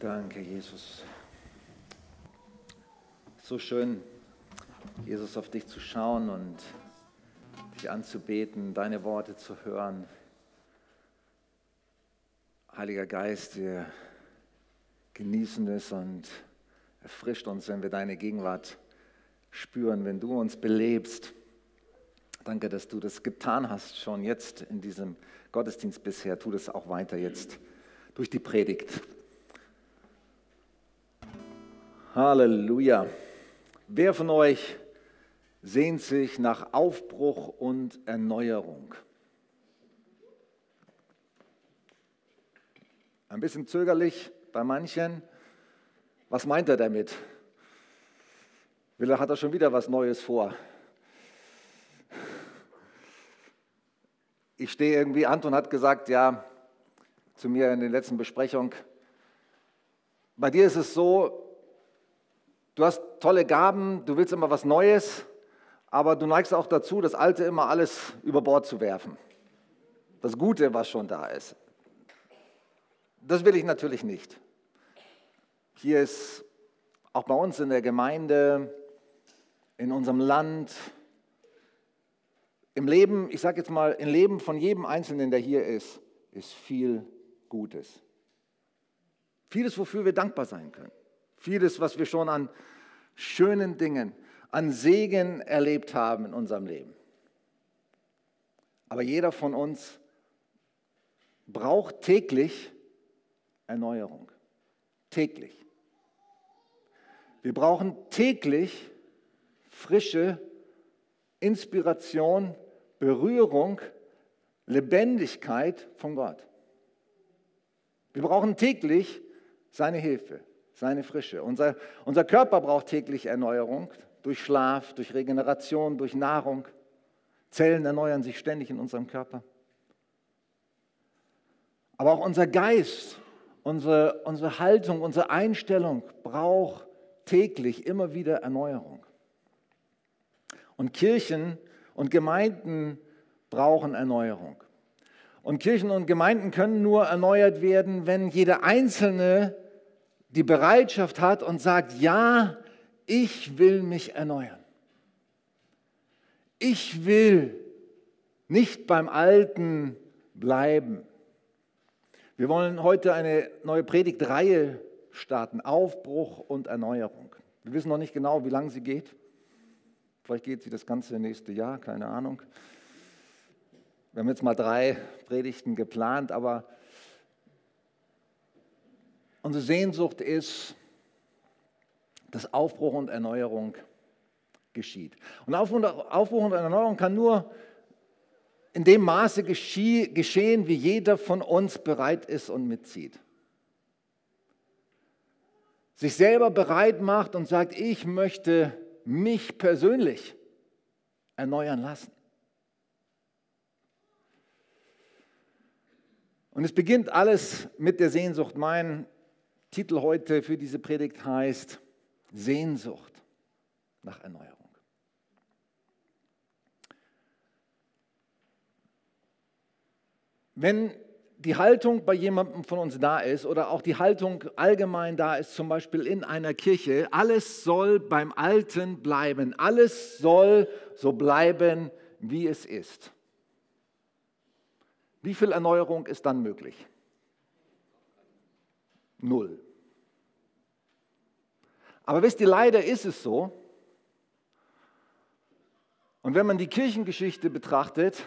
Danke, Jesus. So schön, Jesus, auf dich zu schauen und dich anzubeten, deine Worte zu hören. Heiliger Geist, wir genießen es und erfrischt uns, wenn wir deine Gegenwart spüren, wenn du uns belebst. Danke, dass du das getan hast, schon jetzt in diesem Gottesdienst bisher. Tu das auch weiter jetzt durch die Predigt. Halleluja. Wer von euch sehnt sich nach Aufbruch und Erneuerung? Ein bisschen zögerlich bei manchen. Was meint er damit? Will er, hat er schon wieder was Neues vor? Ich stehe irgendwie, Anton hat gesagt, ja, zu mir in der letzten Besprechung, bei dir ist es so, du hast tolle Gaben, du willst immer was Neues, aber du neigst auch dazu, das Alte immer alles über Bord zu werfen. Das Gute, was schon da ist. Das will ich natürlich nicht. Hier ist auch bei uns in der Gemeinde, in unserem Land, im Leben, ich sage jetzt mal, im Leben von jedem Einzelnen, der hier ist, ist viel Gutes. Vieles, wofür wir dankbar sein können. Vieles, was wir schon an schönen Dingen, an Segen erlebt haben in unserem Leben. Aber jeder von uns braucht täglich Erneuerung. Täglich. Wir brauchen täglich frische Inspiration, Berührung, Lebendigkeit von Gott. Wir brauchen täglich seine Hilfe, seine Frische. Unser, unser Körper braucht täglich Erneuerung durch Schlaf, durch Regeneration, durch Nahrung. Zellen erneuern sich ständig in unserem Körper. Aber auch unser Geist, unsere, unsere Haltung, unsere Einstellung braucht täglich immer wieder Erneuerung. Und Kirchen und Gemeinden brauchen Erneuerung. Und Kirchen und Gemeinden können nur erneuert werden, wenn jeder Einzelne die Bereitschaft hat und sagt, ja, ich will mich erneuern. Ich will nicht beim Alten bleiben. Wir wollen heute eine neue Predigtreihe starten, Aufbruch und Erneuerung. Wir wissen noch nicht genau, wie lange sie geht. Vielleicht geht sie das ganze nächste Jahr, keine Ahnung. Wir haben jetzt mal drei Predigten geplant, aber unsere Sehnsucht ist, dass Aufbruch und Erneuerung geschieht. Und Aufbruch und Erneuerung kann nur in dem Maße geschehen, wie jeder von uns bereit ist und mitzieht. Sich selber bereit macht und sagt, ich möchte mich persönlich erneuern lassen. Und es beginnt alles mit der Sehnsucht. Mein Titel heute für diese Predigt heißt Sehnsucht nach Erneuerung. Wenn die Haltung bei jemandem von uns da ist oder auch die Haltung allgemein da ist, zum Beispiel in einer Kirche, alles soll beim Alten bleiben, alles soll so bleiben, wie es ist. Wie viel Erneuerung ist dann möglich? Null. Aber wisst ihr, leider ist es so. Und wenn man die Kirchengeschichte betrachtet,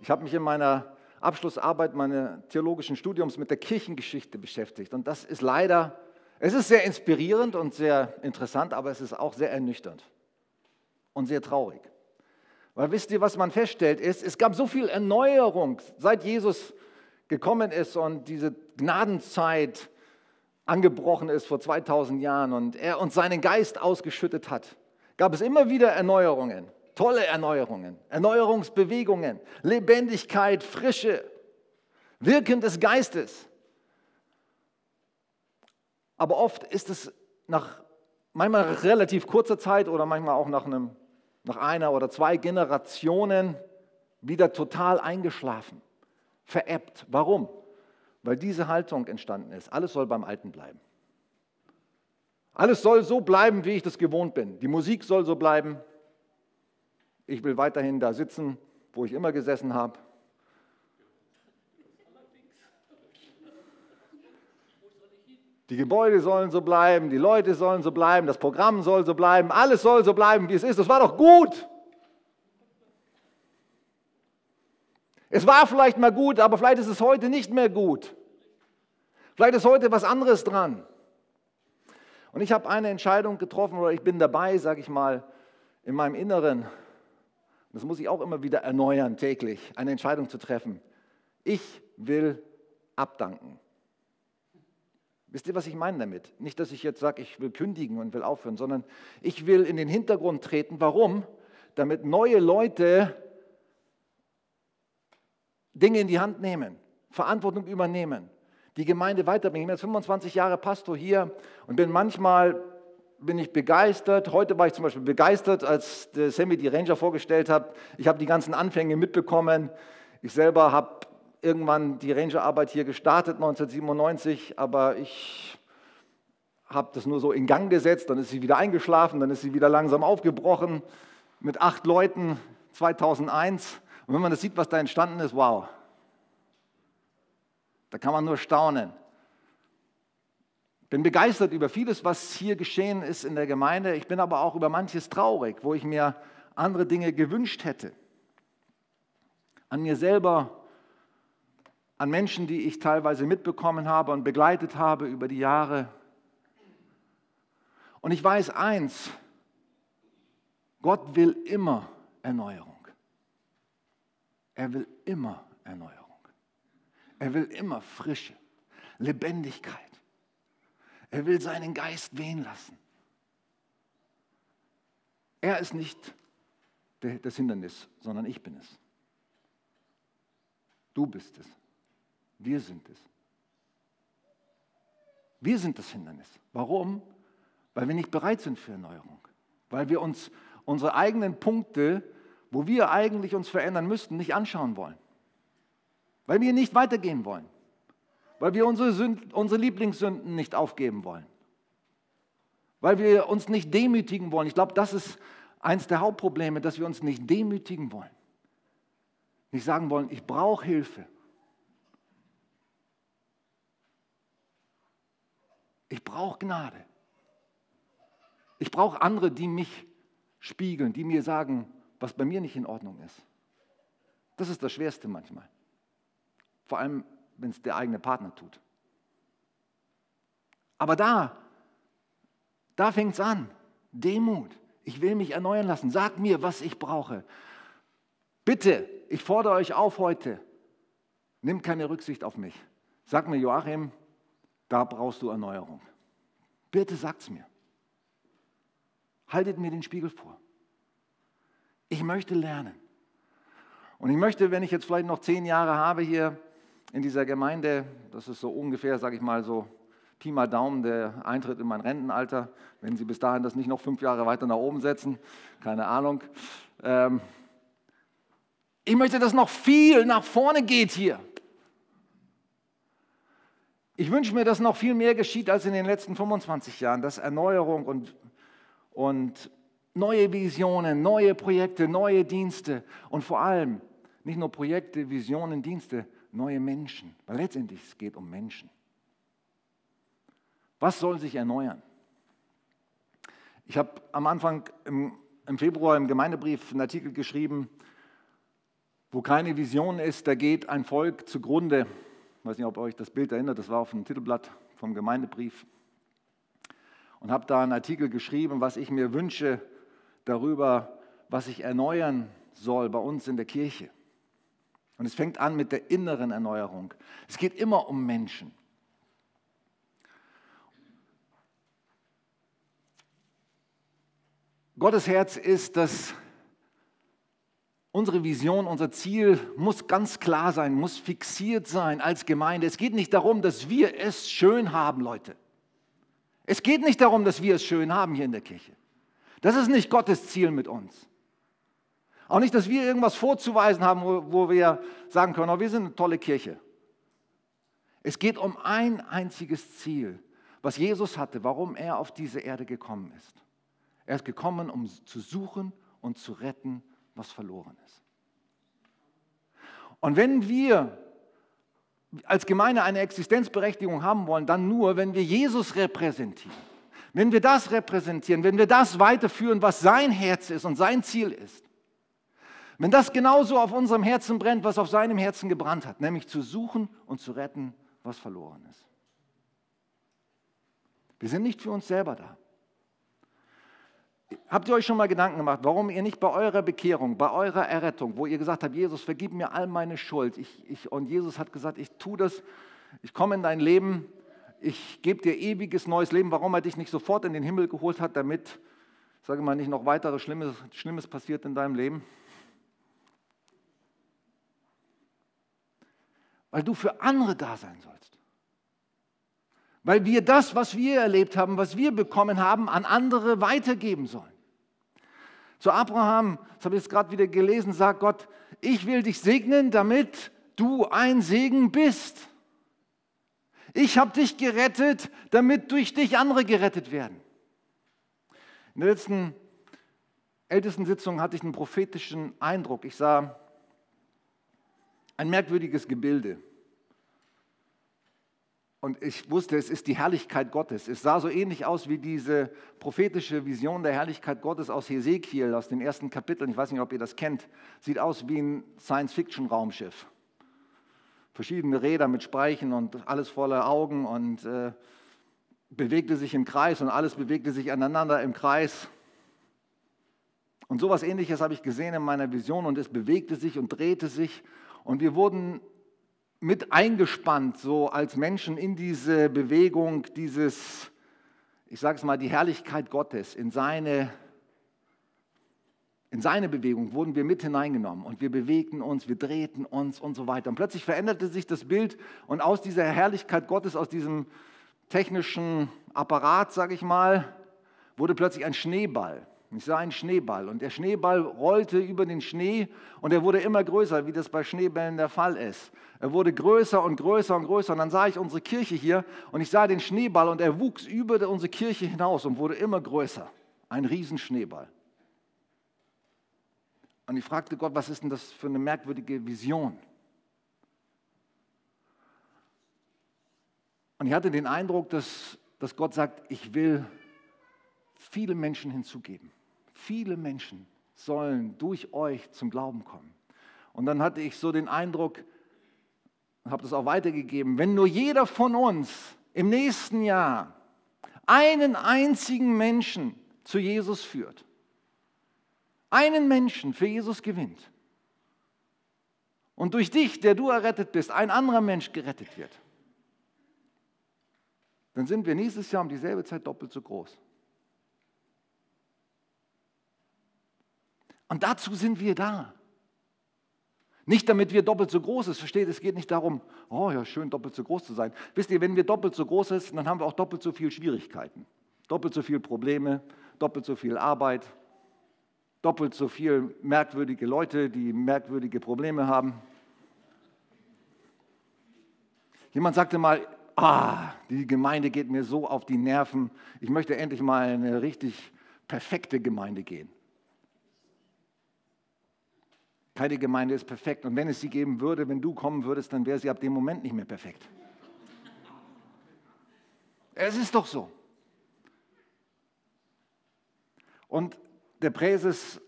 ich habe mich in meiner Abschlussarbeit meines theologischen Studiums mit der Kirchengeschichte beschäftigt. Und das ist leider, es ist sehr inspirierend und sehr interessant, aber es ist auch sehr ernüchternd und sehr traurig. Weil wisst ihr, was man feststellt, ist, es gab so viel Erneuerung, seit Jesus gekommen ist und diese Gnadenzeit angebrochen ist vor 2000 Jahren und er uns seinen Geist ausgeschüttet hat, gab es immer wieder Erneuerungen, tolle Erneuerungen, Erneuerungsbewegungen, Lebendigkeit, Frische, Wirken des Geistes. Aber oft ist es nach manchmal relativ kurzer Zeit oder manchmal auch nach einem nach einer oder zwei Generationen wieder total eingeschlafen, veräppt. Warum? Weil diese Haltung entstanden ist. Alles soll beim Alten bleiben. Alles soll so bleiben, wie ich das gewohnt bin. Die Musik soll so bleiben. Ich will weiterhin da sitzen, wo ich immer gesessen habe. Die Gebäude sollen so bleiben, die Leute sollen so bleiben, das Programm soll so bleiben, alles soll so bleiben, wie es ist. Das war doch gut. Es war vielleicht mal gut, aber vielleicht ist es heute nicht mehr gut. Vielleicht ist heute was anderes dran. Und ich habe eine Entscheidung getroffen oder ich bin dabei, sage ich mal, in meinem Inneren. Das muss ich auch immer wieder erneuern täglich, eine Entscheidung zu treffen. Ich will abdanken. Wisst ihr, was ich meine damit? Nicht, dass ich jetzt sage, ich will kündigen und will aufhören, sondern ich will in den Hintergrund treten. Warum? Damit neue Leute Dinge in die Hand nehmen, Verantwortung übernehmen, die Gemeinde weiterbringen. Ich bin jetzt 25 Jahre Pastor hier und bin manchmal bin ich begeistert. Heute war ich zum Beispiel begeistert, als Sammy die Ranger vorgestellt hat. Ich habe die ganzen Anfänge mitbekommen. Ich selber habe irgendwann die Rangerarbeit hier gestartet, 1997, aber ich habe das nur so in Gang gesetzt. Dann ist sie wieder eingeschlafen, dann ist sie wieder langsam aufgebrochen mit acht Leuten 2001. Und wenn man das sieht, was da entstanden ist, wow. Da kann man nur staunen. Bin begeistert über vieles, was hier geschehen ist in der Gemeinde. Ich bin aber auch über manches traurig, wo ich mir andere Dinge gewünscht hätte. An mir selber, an Menschen, die ich teilweise mitbekommen habe und begleitet habe über die Jahre. Und ich weiß eins, Gott will immer Erneuerung. Er will immer Erneuerung. Er will immer Frische, Lebendigkeit. Er will seinen Geist wehen lassen. Er ist nicht das Hindernis, sondern ich bin es. Du bist es. Wir sind es. Wir sind das Hindernis. Warum? Weil wir nicht bereit sind für Erneuerung. Weil wir uns unsere eigenen Punkte wo wir eigentlich uns verändern müssten, nicht anschauen wollen. Weil wir nicht weitergehen wollen. Weil wir unsere, Sünden, unsere Lieblingssünden nicht aufgeben wollen. Weil wir uns nicht demütigen wollen. Ich glaube, das ist eines der Hauptprobleme, dass wir uns nicht demütigen wollen. Nicht sagen wollen, ich brauche Hilfe. Ich brauche Gnade. Ich brauche andere, die mich spiegeln, die mir sagen, was bei mir nicht in Ordnung ist. Das ist das Schwerste manchmal. Vor allem, wenn es der eigene Partner tut. Aber da, da fängt es an. Demut. Ich will mich erneuern lassen. Sag mir, was ich brauche. Bitte, ich fordere euch auf heute. Nimm keine Rücksicht auf mich. Sag mir, Joachim, da brauchst du Erneuerung. Bitte sagt's mir. Haltet mir den Spiegel vor. Ich möchte lernen. Und ich möchte, wenn ich jetzt vielleicht noch zehn Jahre habe hier in dieser Gemeinde, das ist so ungefähr, sage ich mal so, Pi mal Daumen, der Eintritt in mein Rentenalter, wenn Sie bis dahin das nicht noch fünf Jahre weiter nach oben setzen, keine Ahnung. Ähm ich möchte, dass noch viel nach vorne geht hier. Ich wünsche mir, dass noch viel mehr geschieht als in den letzten 25 Jahren, dass Erneuerung und, und neue Visionen, neue Projekte, neue Dienste und vor allem nicht nur Projekte, Visionen, Dienste, neue Menschen. Weil letztendlich es geht um Menschen. Was soll sich erneuern? Ich habe am Anfang im, im Februar im Gemeindebrief einen Artikel geschrieben, wo keine Vision ist, da geht ein Volk zugrunde. Ich weiß nicht, ob euch das Bild erinnert, das war auf dem Titelblatt vom Gemeindebrief. Und habe da einen Artikel geschrieben, was ich mir wünsche darüber, was sich erneuern soll bei uns in der Kirche. Und es fängt an mit der inneren Erneuerung. Es geht immer um Menschen. Gottes Herz ist, dass unsere Vision, unser Ziel muss ganz klar sein, muss fixiert sein als Gemeinde. Es geht nicht darum, dass wir es schön haben, Leute. Es geht nicht darum, dass wir es schön haben hier in der Kirche. Das ist nicht Gottes Ziel mit uns. Auch nicht, dass wir irgendwas vorzuweisen haben, wo, wo wir sagen können, oh, wir sind eine tolle Kirche. Es geht um ein einziges Ziel, was Jesus hatte, warum er auf diese Erde gekommen ist. Er ist gekommen, um zu suchen und zu retten, was verloren ist. Und wenn wir als Gemeinde eine Existenzberechtigung haben wollen, dann nur, wenn wir Jesus repräsentieren. Wenn wir das repräsentieren, wenn wir das weiterführen, was sein Herz ist und sein Ziel ist. Wenn das genauso auf unserem Herzen brennt, was auf seinem Herzen gebrannt hat, nämlich zu suchen und zu retten, was verloren ist. Wir sind nicht für uns selber da. Habt ihr euch schon mal Gedanken gemacht, warum ihr nicht bei eurer Bekehrung, bei eurer Errettung, wo ihr gesagt habt, Jesus, vergib mir all meine Schuld, ich, ich, und Jesus hat gesagt, ich tue das, ich komme in dein Leben, ich gebe dir ewiges neues Leben, warum er dich nicht sofort in den Himmel geholt hat, damit, sage mal, nicht noch weiteres Schlimmes, Schlimmes passiert in deinem Leben? Weil du für andere da sein sollst. Weil wir das, was wir erlebt haben, was wir bekommen haben, an andere weitergeben sollen. Zu Abraham, das habe ich jetzt gerade wieder gelesen, sagt Gott, ich will dich segnen, damit du ein Segen bist. Ich habe dich gerettet, damit durch dich andere gerettet werden. In der letzten ältesten Sitzung hatte ich einen prophetischen Eindruck. Ich sah ein merkwürdiges Gebilde. Und ich wusste, es ist die Herrlichkeit Gottes. Es sah so ähnlich aus wie diese prophetische Vision der Herrlichkeit Gottes aus Hesekiel, aus den ersten Kapiteln. Ich weiß nicht, ob ihr das kennt. Sieht aus wie ein Science-Fiction-Raumschiff. Verschiedene Räder mit Speichen und alles voller Augen und äh, bewegte sich im Kreis und alles bewegte sich aneinander im Kreis. Und sowas ähnliches habe ich gesehen in meiner Vision und es bewegte sich und drehte sich und wir wurden mit eingespannt, so als Menschen in diese Bewegung, dieses, ich sage es mal, die Herrlichkeit Gottes, in seine, in seine Bewegung wurden wir mit hineingenommen und wir bewegten uns, wir drehten uns und so weiter. Und plötzlich veränderte sich das Bild und aus dieser Herrlichkeit Gottes, aus diesem technischen Apparat, sage ich mal, wurde plötzlich ein Schneeball. Ich sah einen Schneeball und der Schneeball rollte über den Schnee und er wurde immer größer, wie das bei Schneebällen der Fall ist. Er wurde größer und größer und größer und dann sah ich unsere Kirche hier und ich sah den Schneeball und er wuchs über unsere Kirche hinaus und wurde immer größer. Ein Riesenschneeball. Und ich fragte Gott, was ist denn das für eine merkwürdige Vision? Und ich hatte den Eindruck, dass, dass Gott sagt, ich will viele Menschen hinzugeben. Viele Menschen sollen durch euch zum Glauben kommen. Und dann hatte ich so den Eindruck, habe das auch weitergegeben, wenn nur jeder von uns im nächsten Jahr einen einzigen Menschen zu Jesus führt, einen Menschen für Jesus gewinnt und durch dich, der du errettet bist, ein anderer Mensch gerettet wird, dann sind wir nächstes Jahr um dieselbe Zeit doppelt so groß. Und dazu sind wir da. Nicht damit wir doppelt so groß sind, versteht, es geht nicht darum, oh ja, schön doppelt so groß zu sein. Wisst ihr, wenn wir doppelt so groß sind, dann haben wir auch doppelt so viele Schwierigkeiten, doppelt so viele Probleme, doppelt so viel Arbeit, doppelt so viele merkwürdige Leute, die merkwürdige Probleme haben. Jemand sagte mal, ah, die Gemeinde geht mir so auf die Nerven, ich möchte endlich mal in eine richtig perfekte Gemeinde gehen. Keine Gemeinde ist perfekt. Und wenn es sie geben würde, wenn du kommen würdest, dann wäre sie ab dem Moment nicht mehr perfekt. Es ist doch so. Und der Präses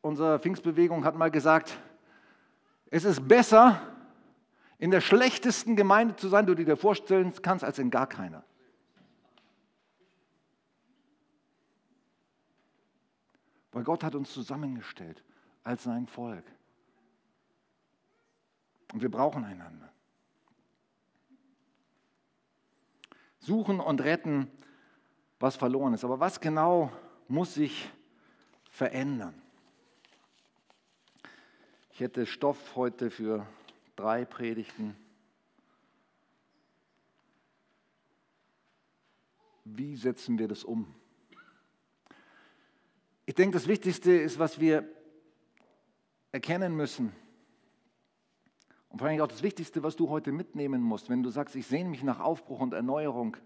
unserer Pfingstbewegung hat mal gesagt, es ist besser, in der schlechtesten Gemeinde zu sein, die du dir vorstellen kannst, als in gar keiner. Weil Gott hat uns zusammengestellt als sein Volk. Und wir brauchen einander. Suchen und retten, was verloren ist. Aber was genau muss sich verändern? Ich hätte Stoff heute für drei Predigten. Wie setzen wir das um? Ich denke, das Wichtigste ist, was wir erkennen müssen Und vor allem auch das Wichtigste, was du heute mitnehmen musst, wenn du sagst, ich sehne mich nach Aufbruch und Erneuerung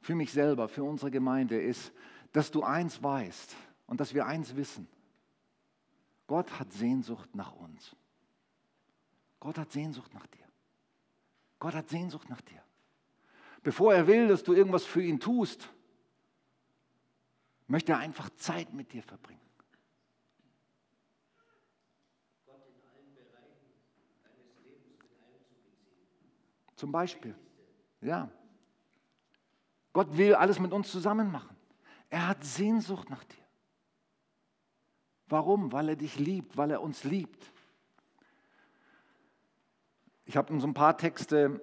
für mich selber, für unsere Gemeinde, ist, dass du eins weißt und dass wir eins wissen. Gott hat Sehnsucht nach uns. Gott hat Sehnsucht nach dir. Gott hat Sehnsucht nach dir. Bevor er will, dass du irgendwas für ihn tust, möchte er einfach Zeit mit dir verbringen. Zum Beispiel. Ja. Gott will alles mit uns zusammen machen. Er hat Sehnsucht nach dir. Warum? Weil er dich liebt, weil er uns liebt. Ich habe so ein paar Texte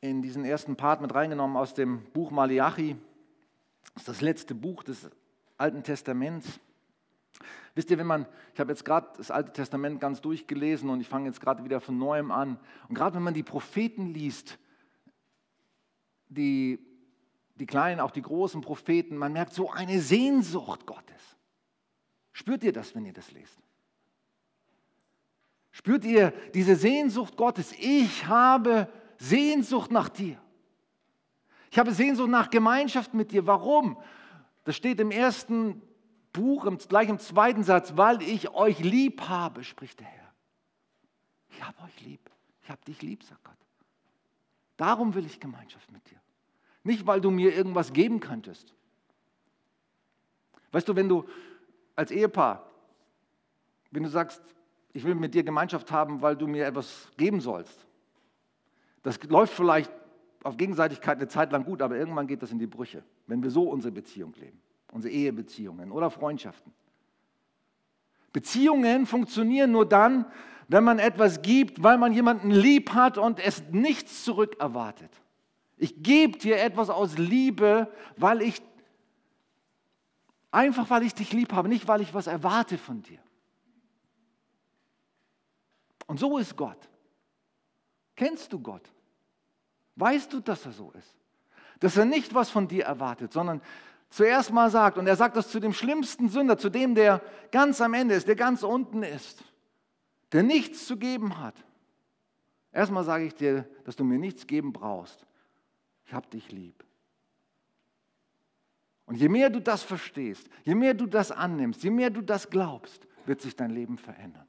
in diesen ersten Part mit reingenommen aus dem Buch Malachi. Das ist das letzte Buch des Alten Testaments. Wisst ihr, wenn man, ich habe jetzt gerade das Alte Testament ganz durchgelesen und ich fange jetzt gerade wieder von neuem an. Und gerade wenn man die Propheten liest, die, die kleinen, auch die großen Propheten, man merkt so eine Sehnsucht Gottes. Spürt ihr das, wenn ihr das lest? Spürt ihr diese Sehnsucht Gottes? Ich habe Sehnsucht nach dir. Ich habe Sehnsucht nach Gemeinschaft mit dir. Warum? Das steht im ersten Buch, gleich im zweiten Satz, weil ich euch lieb habe, spricht der Herr. Ich habe euch lieb. Ich habe dich lieb, sagt Gott. Darum will ich Gemeinschaft mit dir. Nicht, weil du mir irgendwas geben könntest. Weißt du, wenn du als Ehepaar, wenn du sagst, ich will mit dir Gemeinschaft haben, weil du mir etwas geben sollst. Das läuft vielleicht auf Gegenseitigkeit eine Zeit lang gut, aber irgendwann geht das in die Brüche, wenn wir so unsere Beziehung leben, unsere Ehebeziehungen oder Freundschaften. Beziehungen funktionieren nur dann, wenn man etwas gibt, weil man jemanden lieb hat und es nichts zurück erwartet. Ich gebe dir etwas aus Liebe, weil ich einfach weil ich dich lieb habe, nicht weil ich was erwarte von dir. Und so ist Gott. Kennst du Gott? Weißt du, dass er so ist? Dass er nicht was von dir erwartet, sondern zuerst mal sagt, und er sagt das zu dem schlimmsten Sünder, zu dem, der ganz am Ende ist, der ganz unten ist, der nichts zu geben hat. Erstmal sage ich dir, dass du mir nichts geben brauchst. Ich habe dich lieb. Und je mehr du das verstehst, je mehr du das annimmst, je mehr du das glaubst, wird sich dein Leben verändern.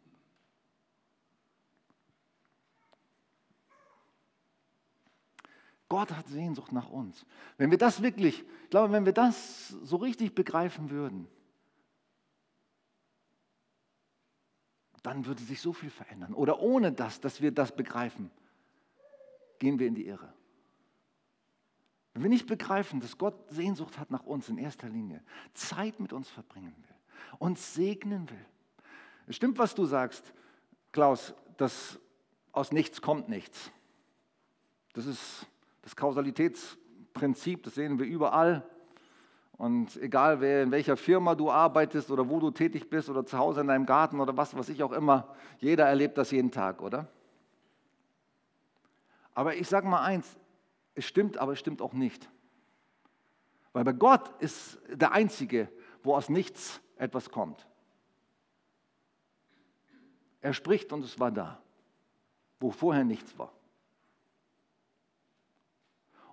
Gott hat Sehnsucht nach uns. Wenn wir das wirklich, ich glaube, wenn wir das so richtig begreifen würden, dann würde sich so viel verändern. Oder ohne das, dass wir das begreifen, gehen wir in die Irre. Wenn wir nicht begreifen, dass Gott Sehnsucht hat nach uns in erster Linie, Zeit mit uns verbringen will, uns segnen will. Es stimmt, was du sagst, Klaus, dass aus nichts kommt nichts. Das ist das Kausalitätsprinzip, das sehen wir überall. Und egal, wer, in welcher Firma du arbeitest oder wo du tätig bist oder zu Hause in deinem Garten oder was, was ich auch immer, jeder erlebt das jeden Tag, oder? Aber ich sage mal eins, es stimmt, aber es stimmt auch nicht. Weil bei Gott ist der Einzige, wo aus nichts etwas kommt. Er spricht und es war da, wo vorher nichts war.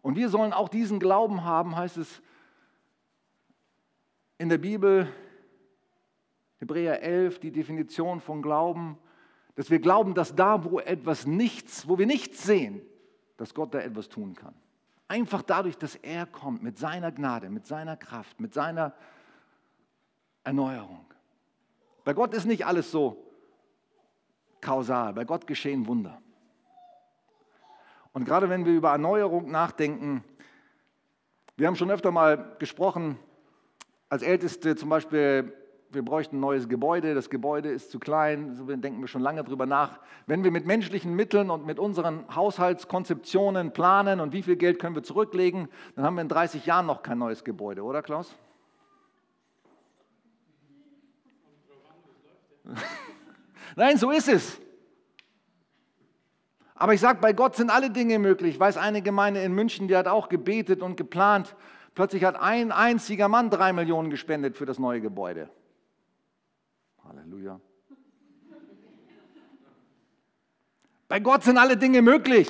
Und wir sollen auch diesen Glauben haben, heißt es in der Bibel, Hebräer 11, die Definition von Glauben, dass wir glauben, dass da, wo etwas nichts, wo wir nichts sehen, dass Gott da etwas tun kann. Einfach dadurch, dass er kommt mit seiner Gnade, mit seiner Kraft, mit seiner Erneuerung. Bei Gott ist nicht alles so kausal, bei Gott geschehen Wunder. Und gerade wenn wir über Erneuerung nachdenken, wir haben schon öfter mal gesprochen, als Älteste zum Beispiel, wir bräuchten ein neues Gebäude, das Gebäude ist zu klein, so denken wir schon lange darüber nach. Wenn wir mit menschlichen Mitteln und mit unseren Haushaltskonzeptionen planen und wie viel Geld können wir zurücklegen, dann haben wir in 30 Jahren noch kein neues Gebäude, oder Klaus? Nein, so ist es. Aber ich sage, bei Gott sind alle Dinge möglich. Ich weiß, eine Gemeinde in München, die hat auch gebetet und geplant. Plötzlich hat ein einziger Mann drei Millionen gespendet für das neue Gebäude. Halleluja. Bei Gott sind alle Dinge möglich.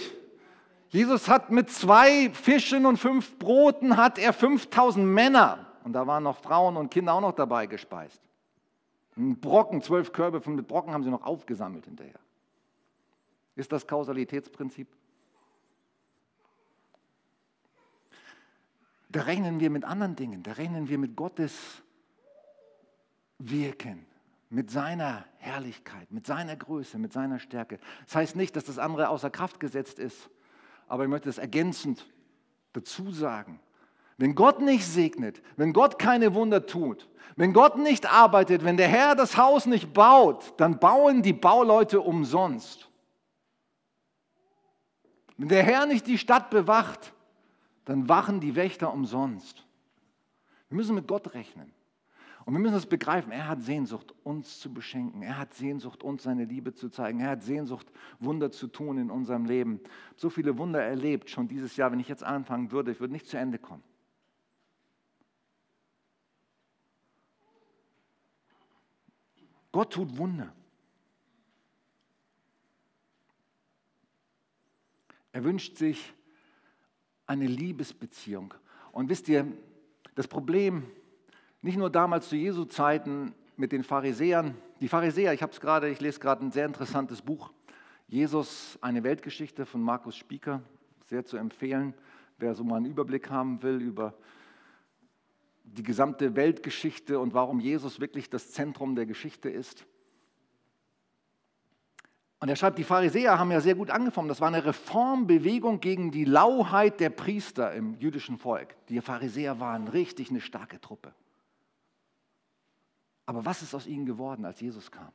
Jesus hat mit zwei Fischen und fünf Broten hat er 5000 Männer und da waren noch Frauen und Kinder auch noch dabei gespeist. Ein Brocken, zwölf Körbe von Brocken haben sie noch aufgesammelt hinterher. Ist das Kausalitätsprinzip? Da rechnen wir mit anderen Dingen, da rechnen wir mit Gottes Wirken, mit seiner Herrlichkeit, mit seiner Größe, mit seiner Stärke. Das heißt nicht, dass das andere außer Kraft gesetzt ist, aber ich möchte es ergänzend dazu sagen. Wenn Gott nicht segnet, wenn Gott keine Wunder tut, wenn Gott nicht arbeitet, wenn der Herr das Haus nicht baut, dann bauen die Bauleute umsonst. Wenn der Herr nicht die Stadt bewacht, dann wachen die Wächter umsonst. Wir müssen mit Gott rechnen. Und wir müssen das begreifen. Er hat Sehnsucht, uns zu beschenken. Er hat Sehnsucht, uns seine Liebe zu zeigen. Er hat Sehnsucht, Wunder zu tun in unserem Leben. So viele Wunder erlebt schon dieses Jahr. Wenn ich jetzt anfangen würde, ich würde nicht zu Ende kommen. Gott tut Wunder. Er wünscht sich eine Liebesbeziehung. Und wisst ihr, das Problem, nicht nur damals zu Jesu Zeiten mit den Pharisäern, die Pharisäer, ich habe es gerade, ich lese gerade ein sehr interessantes Buch, Jesus, eine Weltgeschichte von Markus Spieker, sehr zu empfehlen, wer so mal einen Überblick haben will über die gesamte Weltgeschichte und warum Jesus wirklich das Zentrum der Geschichte ist. Und er schreibt, die Pharisäer haben ja sehr gut angefangen. Das war eine Reformbewegung gegen die Lauheit der Priester im jüdischen Volk. Die Pharisäer waren richtig eine starke Truppe. Aber was ist aus ihnen geworden, als Jesus kam?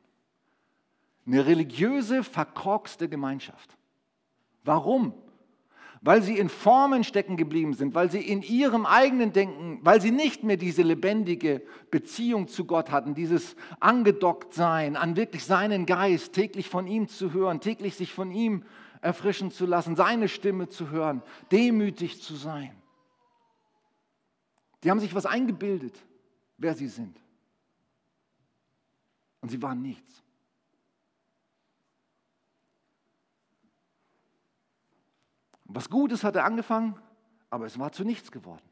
Eine religiöse, verkorkste Gemeinschaft. Warum? weil sie in Formen stecken geblieben sind, weil sie in ihrem eigenen Denken, weil sie nicht mehr diese lebendige Beziehung zu Gott hatten, dieses angedockt sein, an wirklich seinen Geist, täglich von ihm zu hören, täglich sich von ihm erfrischen zu lassen, seine Stimme zu hören, demütig zu sein. Die haben sich was eingebildet, wer sie sind. Und sie waren nichts. Was Gutes hat er angefangen, aber es war zu nichts geworden.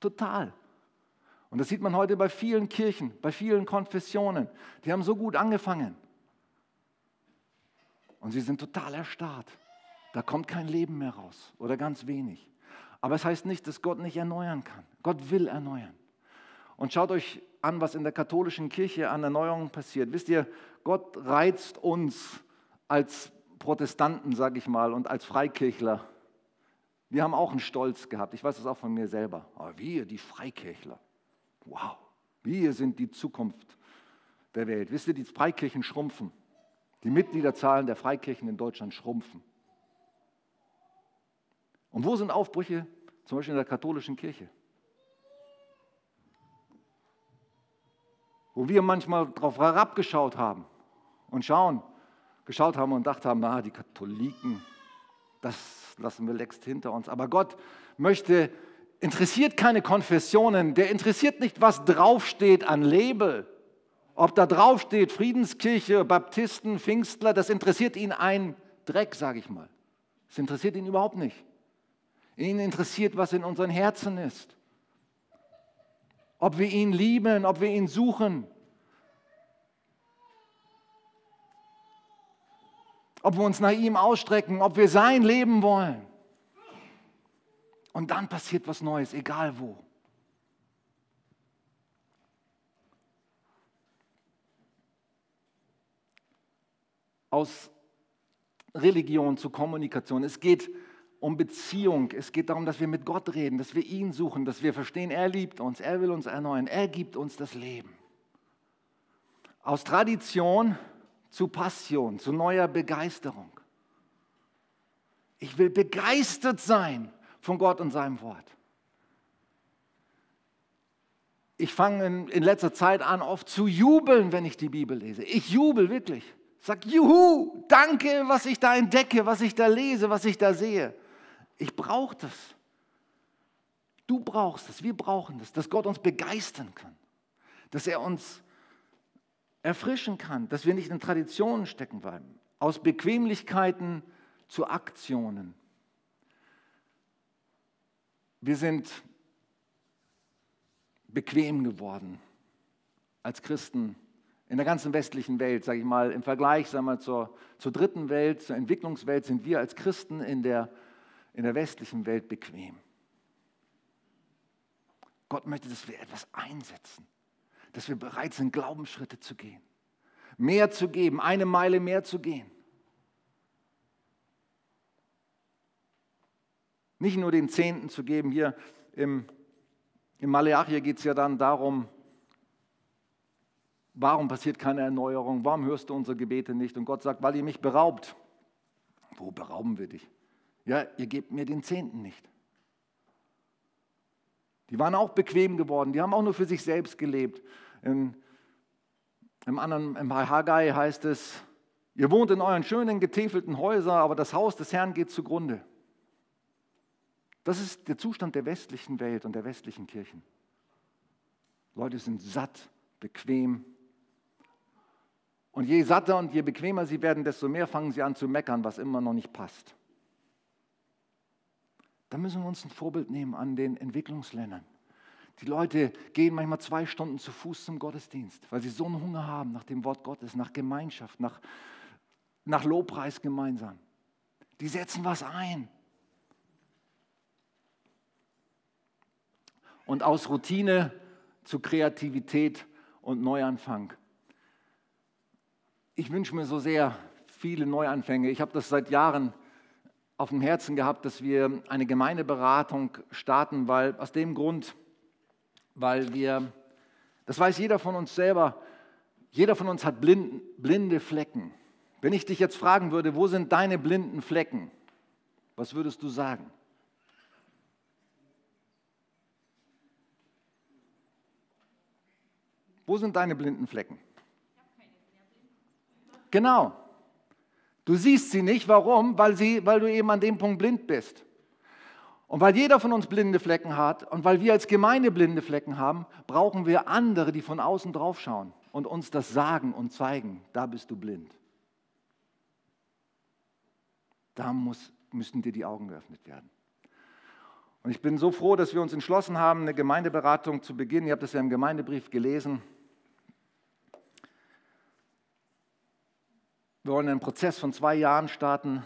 Total. Und das sieht man heute bei vielen Kirchen, bei vielen Konfessionen. Die haben so gut angefangen. Und sie sind total erstarrt. Da kommt kein Leben mehr raus oder ganz wenig. Aber es heißt nicht, dass Gott nicht erneuern kann. Gott will erneuern. Und schaut euch an, was in der katholischen Kirche an Erneuerung passiert. Wisst ihr, Gott reizt uns als Protestanten, sage ich mal, und als Freikirchler wir haben auch einen Stolz gehabt. Ich weiß das auch von mir selber. Aber wir, die Freikirchler, wow, wir sind die Zukunft der Welt. Wisst ihr, die Freikirchen schrumpfen. Die Mitgliederzahlen der Freikirchen in Deutschland schrumpfen. Und wo sind Aufbrüche? Zum Beispiel in der katholischen Kirche. Wo wir manchmal darauf herabgeschaut haben und schauen, geschaut haben und gedacht haben, na, die Katholiken, das lassen wir längst hinter uns. Aber Gott möchte, interessiert keine Konfessionen, der interessiert nicht, was draufsteht an Label. Ob da draufsteht Friedenskirche, Baptisten, Pfingstler, das interessiert ihn ein Dreck, sage ich mal. Das interessiert ihn überhaupt nicht. Ihn interessiert, was in unseren Herzen ist. Ob wir ihn lieben, ob wir ihn suchen, ob wir uns nach ihm ausstrecken, ob wir sein Leben wollen. Und dann passiert was Neues, egal wo. Aus Religion zu Kommunikation. Es geht um Beziehung. Es geht darum, dass wir mit Gott reden, dass wir ihn suchen, dass wir verstehen, er liebt uns, er will uns erneuern, er gibt uns das Leben. Aus Tradition zu Passion, zu neuer Begeisterung. Ich will begeistert sein von Gott und seinem Wort. Ich fange in, in, letzter Zeit an, oft zu jubeln, wenn ich die Bibel lese. Ich jubel wirklich. Sag, juhu, danke, was ich da entdecke, was ich da lese, was ich da sehe. Ich brauche das. Du brauchst es, wir brauchen das, dass Gott uns begeistern kann, dass er uns erfrischen kann, dass wir nicht in Traditionen stecken bleiben, aus Bequemlichkeiten zu Aktionen. Wir sind bequem geworden als Christen in der ganzen westlichen Welt, sage ich mal, im Vergleich sagen wir, zur, zur dritten Welt, zur Entwicklungswelt, sind wir als Christen in der, in der westlichen Welt bequem. Gott möchte, dass wir etwas einsetzen, dass wir bereit sind, Glaubensschritte zu gehen, mehr zu geben, eine Meile mehr zu gehen. Nicht nur den Zehnten zu geben, hier im, im Maleachi geht es ja dann darum, warum passiert keine Erneuerung, warum hörst du unsere Gebete nicht? Und Gott sagt, weil ihr mich beraubt. Wo berauben wir dich? Ja, ihr gebt mir den Zehnten nicht. Die waren auch bequem geworden, die haben auch nur für sich selbst gelebt. Im, im anderen, im Haggai heißt es, ihr wohnt in euren schönen getäfelten Häusern, aber das Haus des Herrn geht zugrunde. Das ist der Zustand der westlichen Welt und der westlichen Kirchen. Leute sind satt, bequem. Und je satter und je bequemer sie werden, desto mehr fangen sie an zu meckern, was immer noch nicht passt. Da müssen wir uns ein Vorbild nehmen an den Entwicklungsländern. Die Leute gehen manchmal zwei Stunden zu Fuß zum Gottesdienst, weil sie so einen Hunger haben nach dem Wort Gottes, nach Gemeinschaft, nach, nach Lobpreis gemeinsam. Die setzen was ein. Und aus Routine zu Kreativität und Neuanfang. Ich wünsche mir so sehr viele Neuanfänge. Ich habe das seit Jahren auf dem Herzen gehabt, dass wir eine Gemeindeberatung starten, weil aus dem Grund, weil wir, das weiß jeder von uns selber, jeder von uns hat blind, blinde Flecken. Wenn ich dich jetzt fragen würde, wo sind deine blinden Flecken? Was würdest du sagen? Wo sind deine blinden Flecken? Genau. Du siehst sie nicht. Warum? Weil, sie, weil du eben an dem Punkt blind bist. Und weil jeder von uns blinde Flecken hat und weil wir als Gemeinde blinde Flecken haben, brauchen wir andere, die von außen drauf schauen und uns das sagen und zeigen, da bist du blind. Da muss, müssen dir die Augen geöffnet werden. Und ich bin so froh, dass wir uns entschlossen haben, eine Gemeindeberatung zu beginnen. Ihr habt das ja im Gemeindebrief gelesen. Wir wollen einen Prozess von zwei Jahren starten,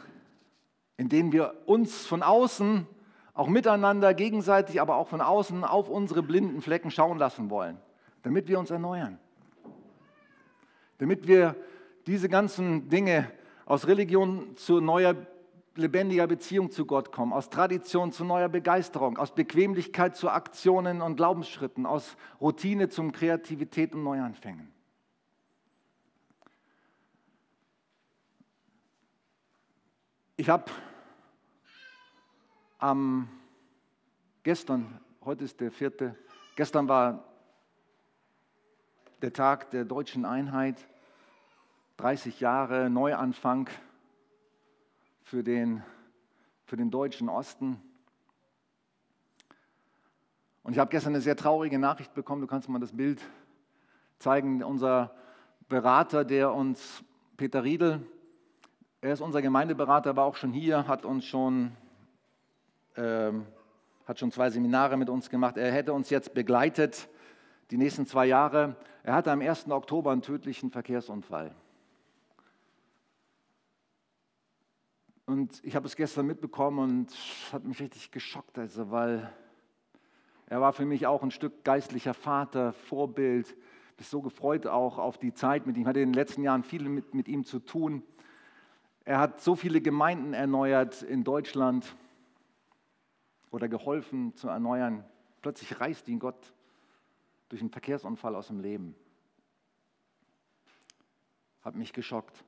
in dem wir uns von außen, auch miteinander, gegenseitig, aber auch von außen auf unsere blinden Flecken schauen lassen wollen, damit wir uns erneuern. Damit wir diese ganzen Dinge aus Religion zu neuer lebendiger Beziehung zu Gott kommen, aus Tradition zu neuer Begeisterung, aus Bequemlichkeit zu Aktionen und Glaubensschritten, aus Routine zum Kreativität und Neuanfängen. Ich habe am gestern, heute ist der vierte, gestern war der Tag der deutschen Einheit, 30 Jahre Neuanfang für den, für den deutschen Osten. Und ich habe gestern eine sehr traurige Nachricht bekommen, du kannst mal das Bild zeigen, unser Berater, der uns, Peter Riedel, er ist unser Gemeindeberater, war auch schon hier, hat uns schon, ähm, hat schon zwei Seminare mit uns gemacht. Er hätte uns jetzt begleitet die nächsten zwei Jahre. Er hatte am 1. Oktober einen tödlichen Verkehrsunfall. Und ich habe es gestern mitbekommen und es hat mich richtig geschockt, also, weil er war für mich auch ein Stück geistlicher Vater, Vorbild. Ich bin so gefreut auch auf die Zeit mit ihm. Ich hatte in den letzten Jahren viel mit, mit ihm zu tun. Er hat so viele Gemeinden erneuert in Deutschland oder geholfen zu erneuern. Plötzlich reißt ihn Gott durch einen Verkehrsunfall aus dem Leben. Hat mich geschockt.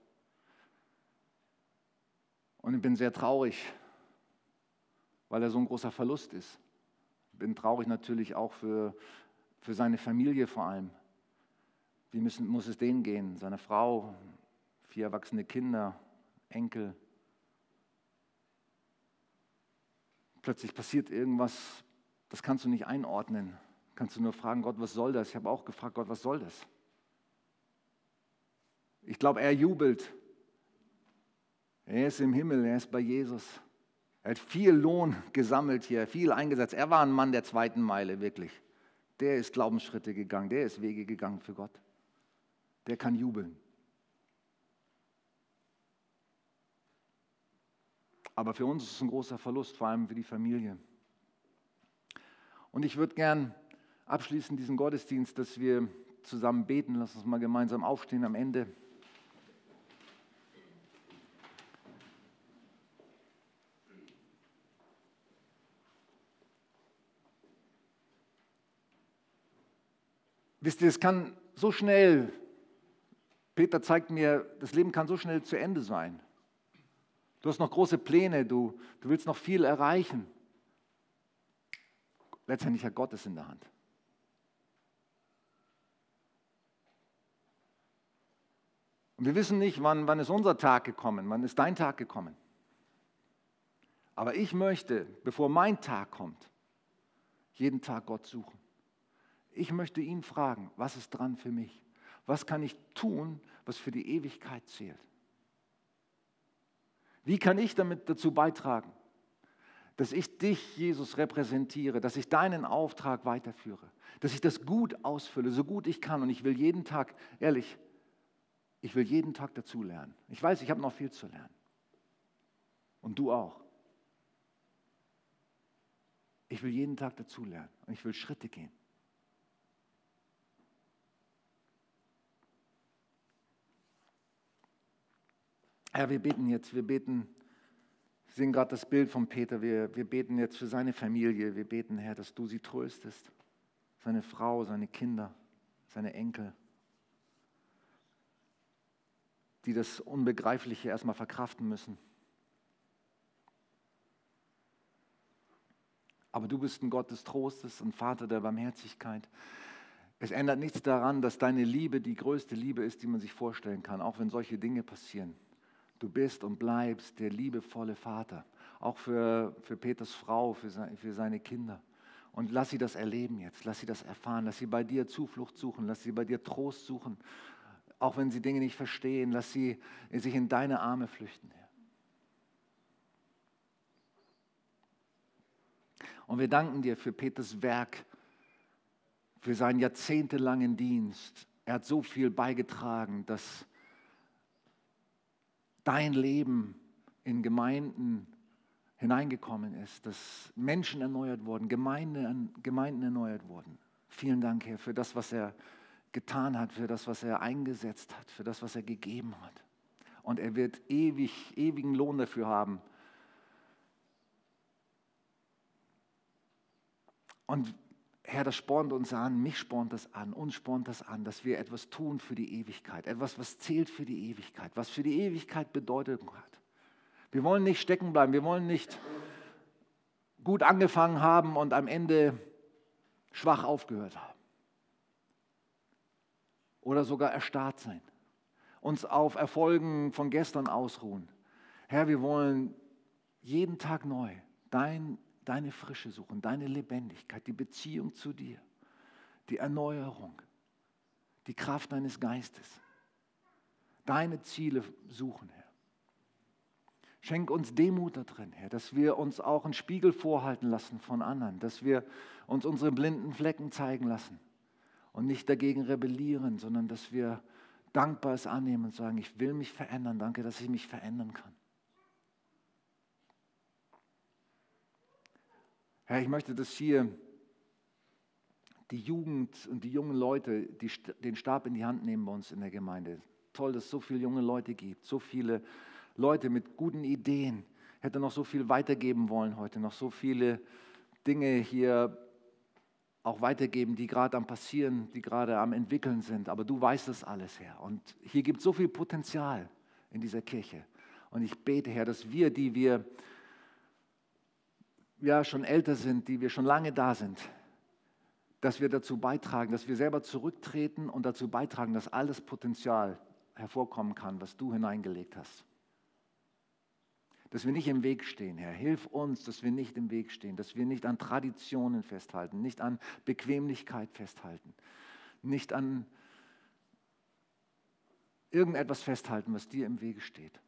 Und ich bin sehr traurig, weil er so ein großer Verlust ist. Bin traurig natürlich auch für, für seine Familie vor allem. Wie müssen, muss es denen gehen? Seine Frau, vier erwachsene Kinder, Enkel. Plötzlich passiert irgendwas, das kannst du nicht einordnen. Kannst du nur fragen, Gott, was soll das? Ich habe auch gefragt, Gott, was soll das? Ich glaube, er jubelt. Er ist im Himmel, er ist bei Jesus. Er hat viel Lohn gesammelt hier, viel eingesetzt. Er war ein Mann der zweiten Meile, wirklich. Der ist Glaubensschritte gegangen, der ist Wege gegangen für Gott. Der kann jubeln. Aber für uns ist es ein großer Verlust, vor allem für die Familie. Und ich würde gern abschließen diesen Gottesdienst, dass wir zusammen beten. Lass uns mal gemeinsam aufstehen am Ende. Wisst ihr, es kann so schnell, Peter zeigt mir, das Leben kann so schnell zu Ende sein. Du hast noch große Pläne, du, du willst noch viel erreichen. Letztendlich hat Gott es in der Hand. Und wir wissen nicht, wann, wann ist unser Tag gekommen, wann ist dein Tag gekommen. Aber ich möchte, bevor mein Tag kommt, jeden Tag Gott suchen. Ich möchte ihn fragen, was ist dran für mich? Was kann ich tun, was für die Ewigkeit zählt? Wie kann ich damit dazu beitragen, dass ich dich, Jesus, repräsentiere, dass ich deinen Auftrag weiterführe, dass ich das gut ausfülle, so gut ich kann. Und ich will jeden Tag, ehrlich, ich will jeden Tag dazu lernen. Ich weiß, ich habe noch viel zu lernen. Und du auch. Ich will jeden Tag dazu lernen und ich will Schritte gehen. Herr, wir beten jetzt, wir beten, wir sehen gerade das Bild von Peter, wir, wir beten jetzt für seine Familie, wir beten, Herr, dass du sie tröstest, seine Frau, seine Kinder, seine Enkel, die das Unbegreifliche erstmal verkraften müssen. Aber du bist ein Gott des Trostes und Vater der Barmherzigkeit. Es ändert nichts daran, dass deine Liebe die größte Liebe ist, die man sich vorstellen kann, auch wenn solche Dinge passieren. Du bist und bleibst der liebevolle Vater, auch für, für Peters Frau, für, seine, für seine Kinder. Und lass sie das erleben jetzt, lass sie das erfahren, lass sie bei dir Zuflucht suchen, lass sie bei dir Trost suchen, auch wenn sie Dinge nicht verstehen, lass sie sich in deine Arme flüchten. Und wir danken dir für Peters Werk, für seinen jahrzehntelangen Dienst. Er hat so viel beigetragen, dass dein Leben in Gemeinden hineingekommen ist, dass Menschen erneuert wurden, Gemeinde, Gemeinden erneuert wurden. Vielen Dank, Herr, für das, was er getan hat, für das, was er eingesetzt hat, für das, was er gegeben hat. Und er wird ewig, ewigen Lohn dafür haben. Und Herr, das spornt uns an, mich spornt das an, uns spornt das an, dass wir etwas tun für die Ewigkeit, etwas, was zählt für die Ewigkeit, was für die Ewigkeit Bedeutung hat. Wir wollen nicht stecken bleiben, wir wollen nicht gut angefangen haben und am Ende schwach aufgehört haben. Oder sogar erstarrt sein, uns auf Erfolgen von gestern ausruhen. Herr, wir wollen jeden Tag neu dein deine Frische suchen, deine Lebendigkeit, die Beziehung zu dir, die Erneuerung, die Kraft deines Geistes, deine Ziele suchen, Herr. Schenk uns Demut da drin, Herr, dass wir uns auch einen Spiegel vorhalten lassen von anderen, dass wir uns unsere blinden Flecken zeigen lassen und nicht dagegen rebellieren, sondern dass wir dankbar es annehmen und sagen, ich will mich verändern, danke, dass ich mich verändern kann. Herr, ich möchte, dass hier die Jugend und die jungen Leute die, den Stab in die Hand nehmen bei uns in der Gemeinde. Toll, dass es so viele junge Leute gibt, so viele Leute mit guten Ideen. Hätte noch so viel weitergeben wollen heute, noch so viele Dinge hier auch weitergeben, die gerade am Passieren, die gerade am Entwickeln sind. Aber du weißt das alles, Herr. Und hier gibt es so viel Potenzial in dieser Kirche. Und ich bete, Herr, dass wir, die wir ja schon älter sind, die wir schon lange da sind, dass wir dazu beitragen, dass wir selber zurücktreten und dazu beitragen, dass alles Potenzial hervorkommen kann, was du hineingelegt hast. Dass wir nicht im Weg stehen, Herr. Hilf uns, dass wir nicht im Weg stehen, dass wir nicht an Traditionen festhalten, nicht an Bequemlichkeit festhalten, nicht an irgendetwas festhalten, was dir im Wege steht.